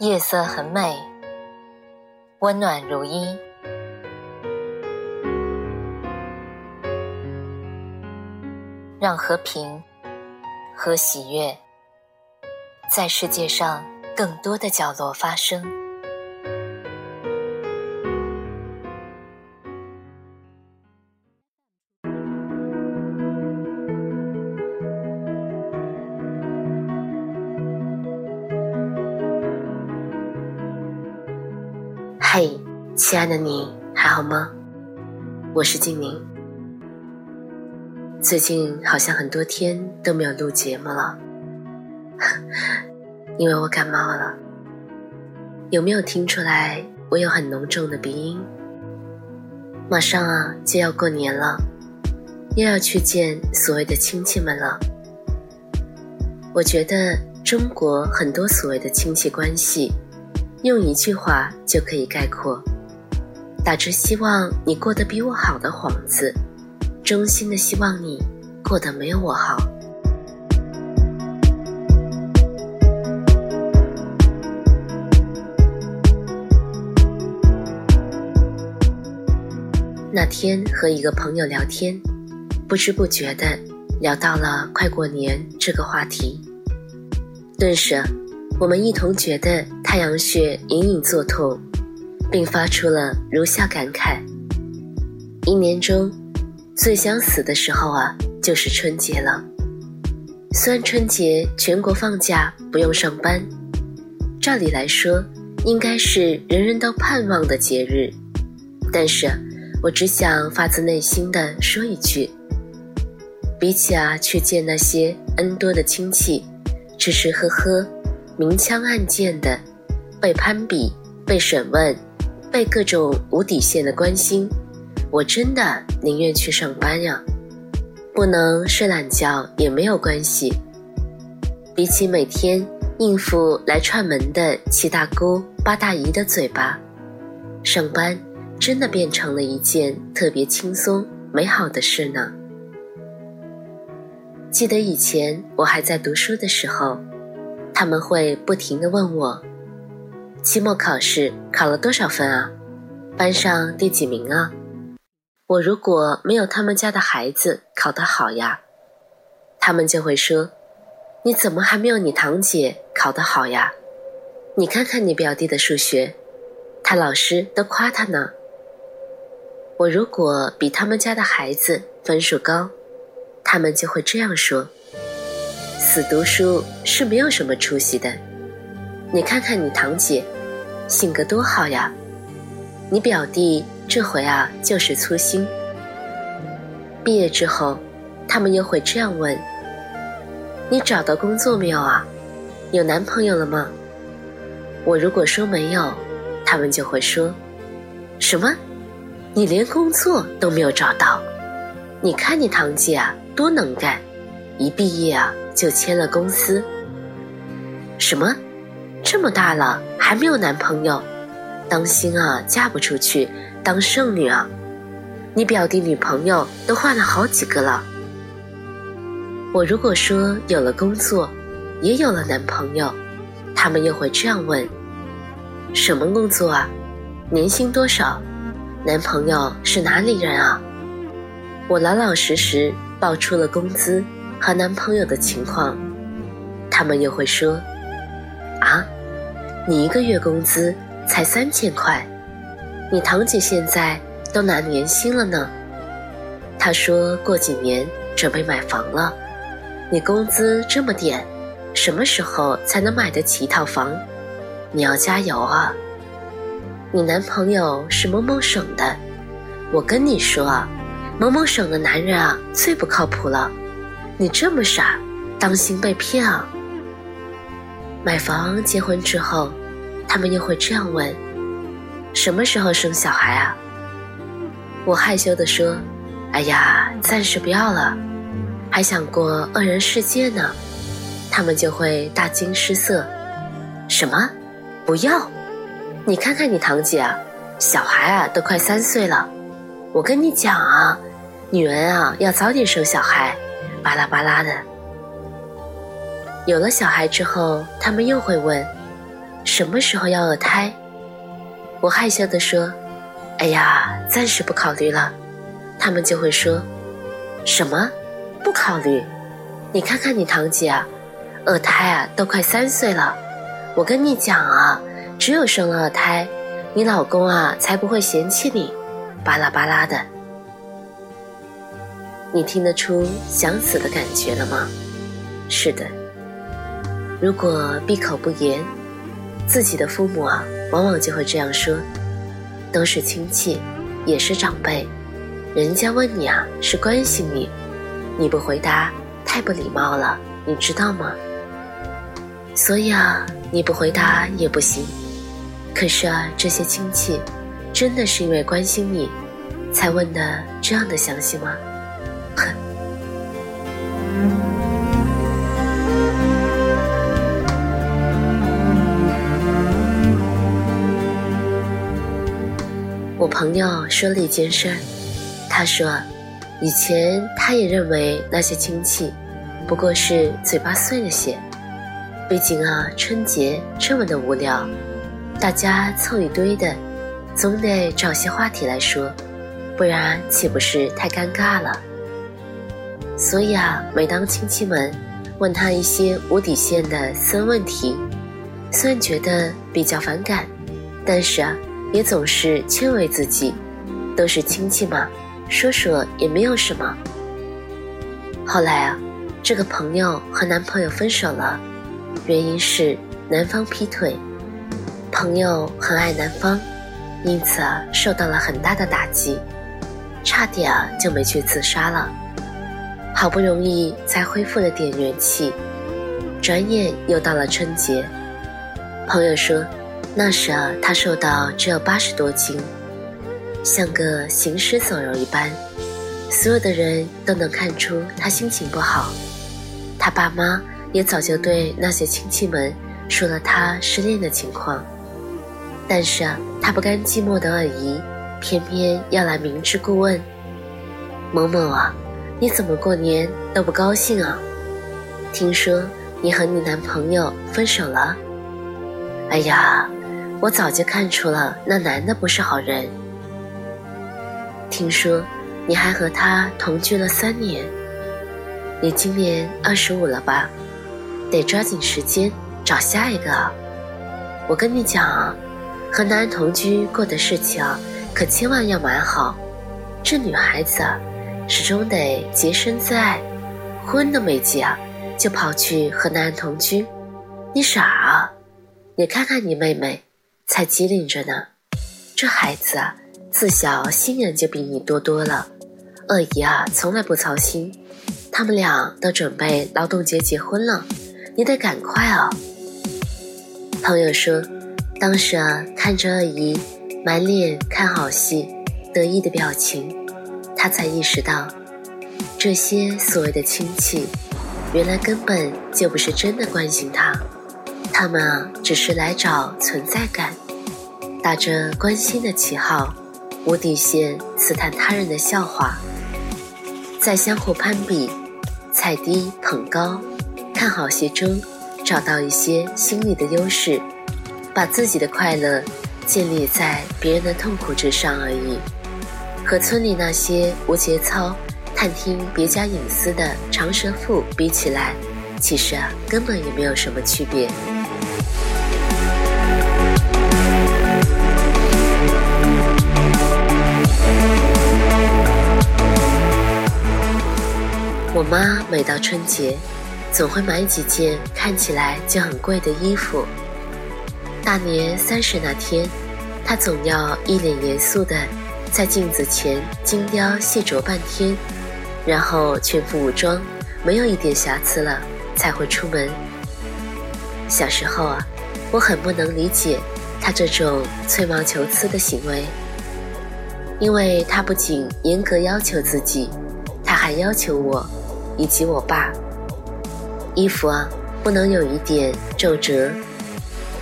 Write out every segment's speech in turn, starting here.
夜色很美，温暖如一，让和平和喜悦在世界上更多的角落发生。嘿，亲爱的你还好吗？我是静宁。最近好像很多天都没有录节目了，因为我感冒了。有没有听出来我有很浓重的鼻音？马上啊就要过年了，又要去见所谓的亲戚们了。我觉得中国很多所谓的亲戚关系。用一句话就可以概括：打着希望你过得比我好的幌子，衷心的希望你过得没有我好。那天和一个朋友聊天，不知不觉的聊到了快过年这个话题，顿时。我们一同觉得太阳穴隐隐作痛，并发出了如下感慨：一年中最想死的时候啊，就是春节了。虽然春节全国放假不用上班，照理来说应该是人人都盼望的节日，但是我只想发自内心的说一句：比起啊去见那些 N 多的亲戚，吃吃喝喝。明枪暗箭的，被攀比、被审问、被各种无底线的关心，我真的宁愿去上班呀！不能睡懒觉也没有关系。比起每天应付来串门的七大姑八大姨的嘴巴，上班真的变成了一件特别轻松美好的事呢。记得以前我还在读书的时候。他们会不停地问我：“期末考试考了多少分啊？班上第几名啊？”我如果没有他们家的孩子考得好呀，他们就会说：“你怎么还没有你堂姐考得好呀？你看看你表弟的数学，他老师都夸他呢。”我如果比他们家的孩子分数高，他们就会这样说。死读书是没有什么出息的，你看看你堂姐，性格多好呀。你表弟这回啊就是粗心。毕业之后，他们又会这样问：你找到工作没有啊？有男朋友了吗？我如果说没有，他们就会说：什么？你连工作都没有找到？你看你堂姐啊，多能干，一毕业啊。就签了公司。什么？这么大了还没有男朋友？当心啊，嫁不出去当剩女啊！你表弟女朋友都换了好几个了。我如果说有了工作，也有了男朋友，他们又会这样问：什么工作啊？年薪多少？男朋友是哪里人啊？我老老实实报出了工资。和男朋友的情况，他们又会说：“啊，你一个月工资才三千块，你堂姐现在都拿年薪了呢。她说过几年准备买房了，你工资这么点，什么时候才能买得起一套房？你要加油啊！你男朋友是某某省的，我跟你说啊，某某省的男人啊最不靠谱了。”你这么傻，当心被骗啊！买房结婚之后，他们又会这样问：什么时候生小孩啊？我害羞地说：哎呀，暂时不要了，还想过二人世界呢。他们就会大惊失色：什么？不要？你看看你堂姐啊，小孩啊都快三岁了。我跟你讲啊，女人啊要早点生小孩。巴拉巴拉的，有了小孩之后，他们又会问：什么时候要二胎？我害羞地说：“哎呀，暂时不考虑了。”他们就会说：“什么？不考虑？你看看你堂姐啊，二胎啊都快三岁了。我跟你讲啊，只有生了二胎，你老公啊才不会嫌弃你。”巴拉巴拉的，你听得出想死的感觉了吗？是的。如果闭口不言，自己的父母啊，往往就会这样说：都是亲戚，也是长辈，人家问你啊，是关心你，你不回答，太不礼貌了，你知道吗？所以啊，你不回答也不行。可是啊，这些亲戚，真的是因为关心你，才问的这样的详细吗？我朋友说了一件事儿，他说，以前他也认为那些亲戚不过是嘴巴碎了些，毕竟啊春节这么的无聊，大家凑一堆的，总得找些话题来说，不然岂不是太尴尬了？所以啊，每当亲戚们问他一些无底线的私人问题，虽然觉得比较反感，但是啊。也总是劝慰自己，都是亲戚嘛，说说也没有什么。后来啊，这个朋友和男朋友分手了，原因是男方劈腿。朋友很爱男方，因此啊受到了很大的打击，差点啊就没去自杀了。好不容易才恢复了点元气，转眼又到了春节。朋友说。那时啊，他瘦到只有八十多斤，像个行尸走肉一般，所有的人都能看出他心情不好。他爸妈也早就对那些亲戚们说了他失恋的情况，但是啊，他不甘寂寞的二姨偏偏要来明知故问：“某某啊，你怎么过年都不高兴啊？听说你和你男朋友分手了？哎呀！”我早就看出了那男的不是好人。听说你还和他同居了三年，你今年二十五了吧？得抓紧时间找下一个。我跟你讲啊，和男人同居过的事情，可千万要瞒好。这女孩子啊，始终得洁身自爱，婚都没结，就跑去和男人同居，你傻啊？你看看你妹妹。才机灵着呢，这孩子啊，自小心眼就比你多多了。二姨啊，从来不操心，他们俩都准备劳动节结婚了，你得赶快哦。朋友说，当时啊，看着二姨满脸看好戏、得意的表情，他才意识到，这些所谓的亲戚，原来根本就不是真的关心他。他们啊，只是来找存在感，打着关心的旗号，无底线刺探他人的笑话，在相互攀比、踩低捧高、看好戏中，找到一些心理的优势，把自己的快乐建立在别人的痛苦之上而已。和村里那些无节操、探听别家隐私的长舌妇比起来，其实啊，根本也没有什么区别。我妈每到春节，总会买几件看起来就很贵的衣服。大年三十那天，她总要一脸严肃的在镜子前精雕细琢半天，然后全副武装，没有一点瑕疵了，才会出门。小时候啊，我很不能理解她这种吹毛求疵的行为，因为她不仅严格要求自己，她还要求我。以及我爸，衣服啊不能有一点皱褶，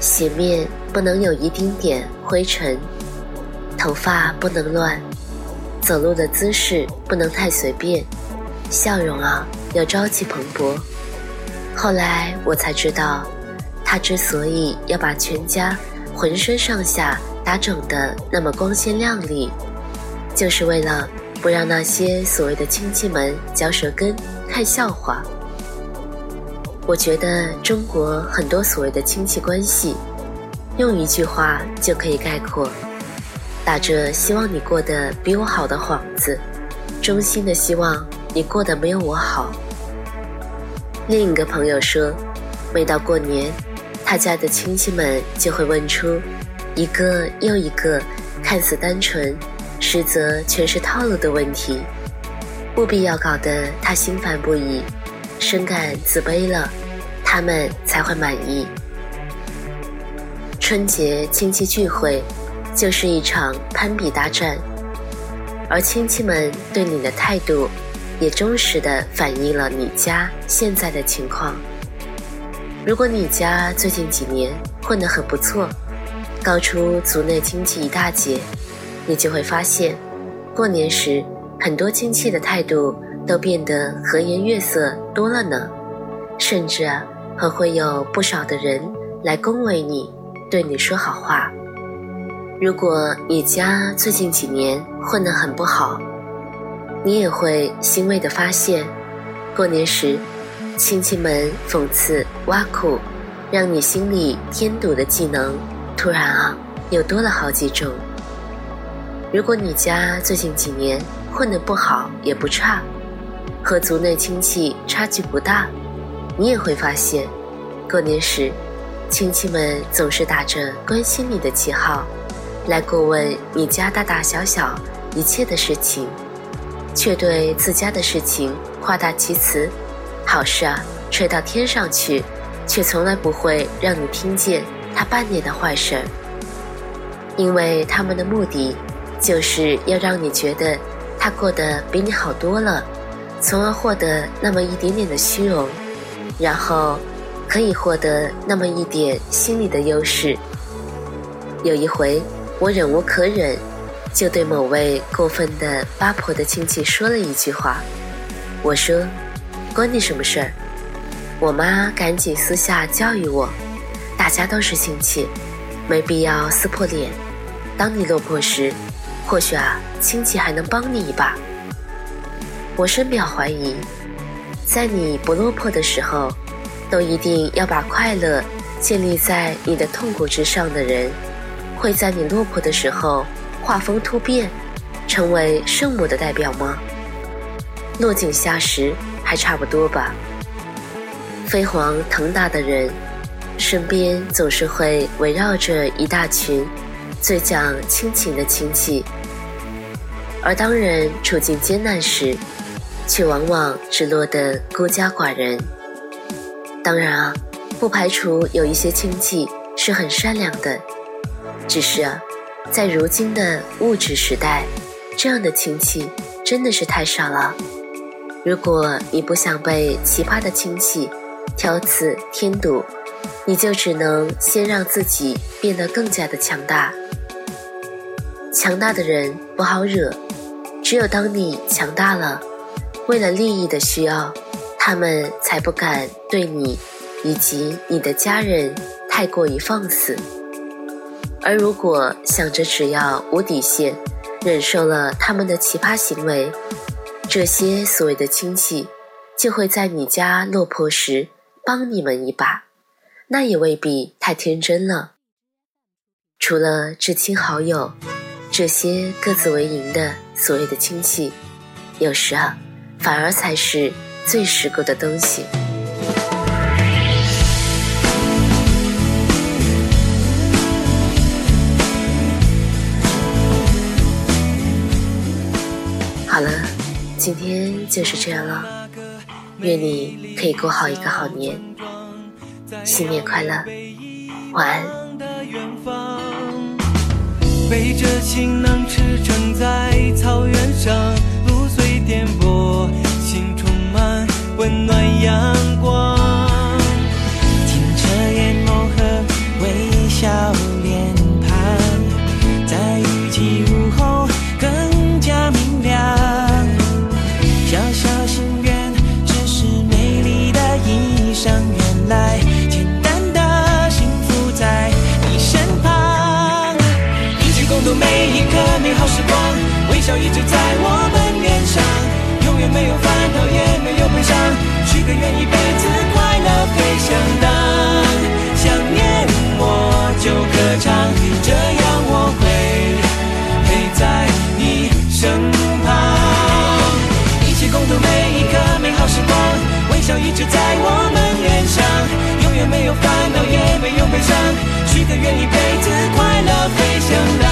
鞋面不能有一丁点灰尘，头发不能乱，走路的姿势不能太随便，笑容啊要朝气蓬勃。后来我才知道，他之所以要把全家浑身上下打整的那么光鲜亮丽，就是为了不让那些所谓的亲戚们嚼舌根、看笑话。我觉得中国很多所谓的亲戚关系，用一句话就可以概括：打着希望你过得比我好的幌子，衷心的希望你过得没有我好。另一个朋友说，每到过年，他家的亲戚们就会问出一个又一个看似单纯，实则全是套路的问题，务必要搞得他心烦不已，深感自卑了。他们才会满意。春节亲戚聚会就是一场攀比大战，而亲戚们对你的态度，也忠实的反映了你家现在的情况。如果你家最近几年混得很不错，高出族内亲戚一大截，你就会发现，过年时很多亲戚的态度都变得和颜悦色多了呢，甚至。还会有不少的人来恭维你，对你说好话。如果你家最近几年混得很不好，你也会欣慰地发现，过年时亲戚们讽刺挖苦，让你心里添堵的技能，突然啊又多了好几种。如果你家最近几年混得不好也不差，和族内亲戚差距不大。你也会发现，过年时，亲戚们总是打着关心你的旗号，来过问你家大大小小一切的事情，却对自家的事情夸大其词，好事啊吹到天上去，却从来不会让你听见他半点的坏事儿。因为他们的目的，就是要让你觉得他过得比你好多了，从而获得那么一点点的虚荣。然后，可以获得那么一点心理的优势。有一回，我忍无可忍，就对某位过分的八婆的亲戚说了一句话。我说：“关你什么事儿？”我妈赶紧私下教育我：“大家都是亲戚，没必要撕破脸。当你落魄时，或许啊，亲戚还能帮你一把。”我深表怀疑。在你不落魄的时候，都一定要把快乐建立在你的痛苦之上的人，会在你落魄的时候画风突变，成为圣母的代表吗？落井下石还差不多吧。飞黄腾达的人，身边总是会围绕着一大群最讲亲情的亲戚，而当人处境艰难时，却往往只落得孤家寡人。当然啊，不排除有一些亲戚是很善良的，只是啊，在如今的物质时代，这样的亲戚真的是太少了。如果你不想被奇葩的亲戚挑刺添堵，你就只能先让自己变得更加的强大。强大的人不好惹，只有当你强大了。为了利益的需要，他们才不敢对你以及你的家人太过于放肆。而如果想着只要无底线，忍受了他们的奇葩行为，这些所谓的亲戚就会在你家落魄时帮你们一把，那也未必太天真了。除了至亲好友，这些各自为营的所谓的亲戚，有时啊。反而才是最实够的东西。好了，今天就是这样了。愿你可以过好一个好年，新年快乐，晚安。背着行囊驰骋愿一辈子快乐飞翔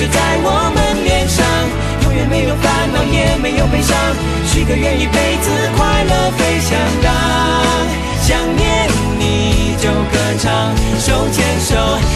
就在我们脸上永远没有烦恼也没有悲伤。许个愿一辈子快乐飞翔当想念你就歌唱手牵手。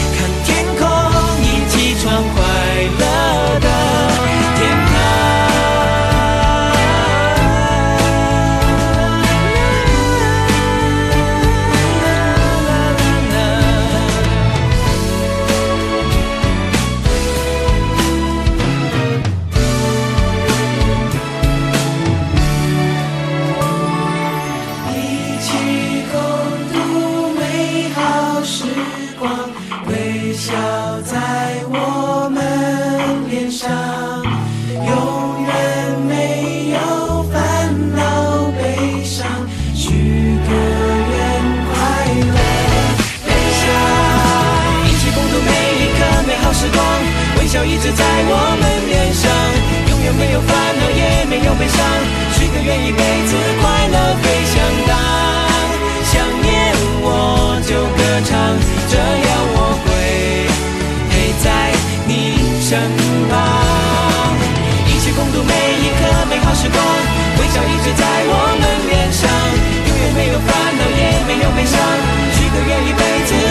微笑一直在我们脸上，永远没有烦恼，也没有悲伤。许个愿，一辈子快乐飞翔。当想念我就歌唱，这样我会陪在你身旁，一起共度每一刻美好时光。微笑一直在我们脸上，永远没有烦恼，也没有悲伤。许个愿，一辈子。